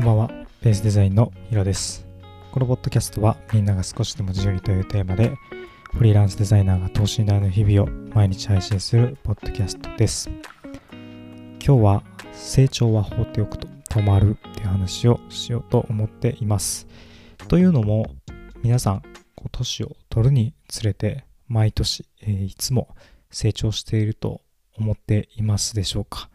フェイスデザインのヒロです。このポッドキャストはみんなが少しでも自由にというテーマでフリーランスデザイナーが等身大の日々を毎日配信するポッドキャストです。今日は成長は放っておくと止まるっていう話をしようと思っています。というのも皆さんこう年を取るにつれて毎年、えーいつも成長していると思っていますでしょうか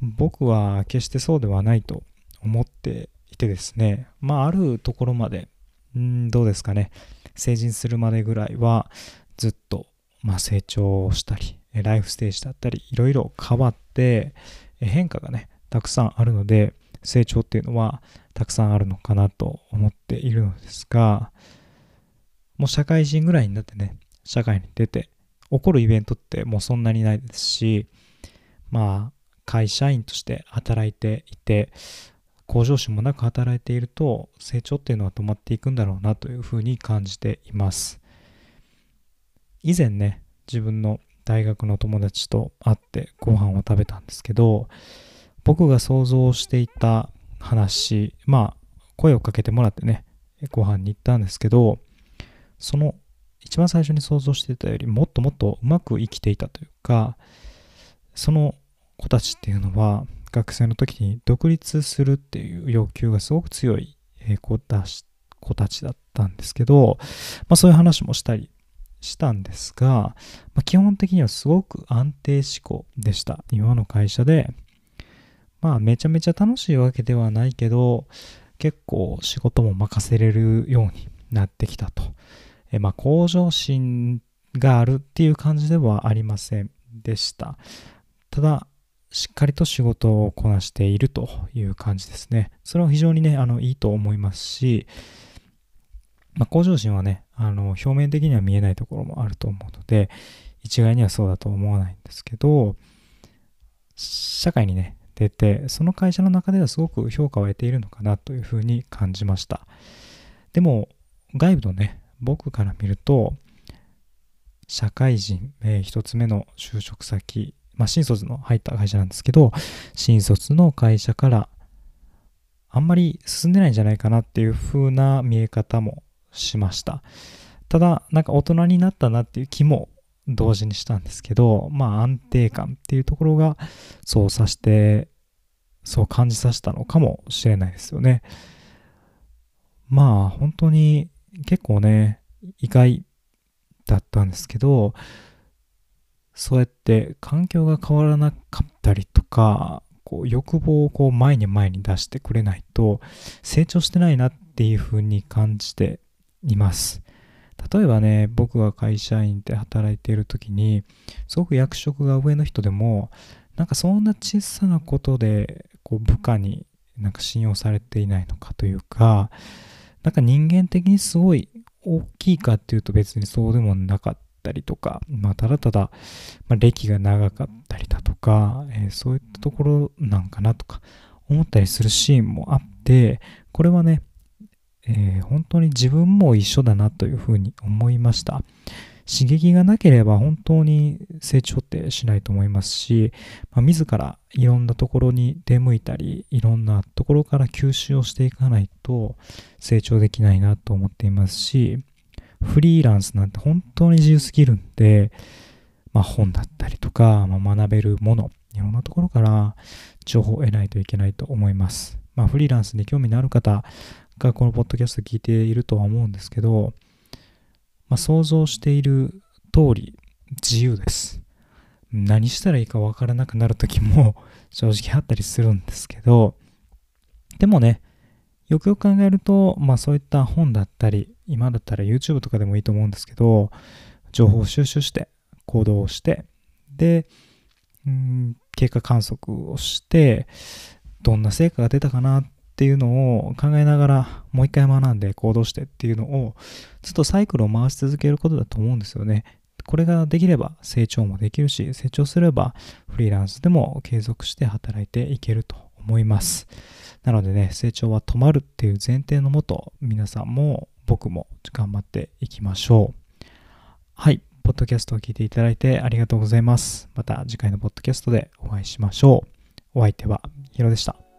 僕は決してそうではないと思っていてですねまああるところまでんどうですかね成人するまでぐらいはずっと、まあ、成長したりライフステージだったりいろいろ変わって変化がねたくさんあるので成長っていうのはたくさんあるのかなと思っているのですがもう社会人ぐらいになってね社会に出て起こるイベントってもうそんなにないですしまあ会社員として働いていて向上心もなく働いていると成長っていうのは止まっていくんだろうなというふうに感じています。以前ね自分の大学の友達と会ってご飯を食べたんですけど僕が想像していた話まあ声をかけてもらってねご飯に行ったんですけどその一番最初に想像してたよりもっともっとうまく生きていたというかその子たちっていうのは学生の時に独立するっていう要求がすごく強い子たち子たちだったんですけど、まあ、そういう話もしたりしたんですが、まあ、基本的にはすごく安定志向でした。今の会社でまあめちゃめちゃ楽しいわけではないけど結構仕事も任せれるようになってきたと。えまあ向上心があるっていう感じではありませんでした。ただしっかりと仕事をこなしているという感じですね。それは非常にねあのいいと思いますし、まあ、向上心はねあの表面的には見えないところもあると思うので一概にはそうだと思わないんですけど社会にね出てその会社の中ではすごく評価を得ているのかなというふうに感じました。でも外部のね僕から見ると社会人、えー一つ目の就職先、まあ、新卒の入った会社なんですけど新卒の会社からあんまり進んでないんじゃないかなっていう風な見え方もしました。ただなんか大人になったなっていう気も同時にしたんですけどまあ安定感っていうところがそうさしてそう感じさせたのかもしれないですよね。まあ本当に結構ね意外だったんですけどそうやって環境が変わらなかったりとかこう欲望をこう前に前に出してくれないと成長してないなっていうふうに感じています。例えばね僕が会社員で働いている時にすごく役職が上の人でもなんかそんな小さなことでこう部下になんか信用されていないのかというかなんか人間的にすごい大きいかっていうと別にそうでもなかったりとか、まあ、ただただ、まあ、歴が長かったりだとか、えーそういったところなんかなとか思ったりするシーンもあってこれはね、えー本当に自分も一緒だなというふうに思いました。刺激がなければ本当に成長ってしないと思いますし、まあ、自らいろんなところに出向いたりいろんなところから吸収をしていかないと成長できないなと思っていますしフリーランスなんて本当に自由すぎるんで、まあ、本だったりとか、まあ、学べるものいろんなところから情報を得ないといけないと思います、まあ、フリーランスに興味のある方がこのポッドキャスト聞いているとは思うんですけど、まあ、想像している通り自由です。何したらいいかわからなくなる時も 正直あったりするんですけどでもねよくよく考えると、まあそういった本だったり、今だったら YouTube とかでもいいと思うんですけど、情報を収集して、行動をして、で、うん経過観測をして、どんな成果が出たかなっていうのを考えながら、もう一回学んで行動してっていうのを、ずっとサイクルを回し続けることだと思うんですよね。これができれば成長もできるし、成長すればフリーランスでも継続して働いていけると思います。なのでね、成長は止まるっていう前提のもと、皆さんも僕も頑張っていきましょう。はい、ポッドキャストを聞いていただいてありがとうございます。また次回のポッドキャストでお会いしましょう。お相手はヒロでした。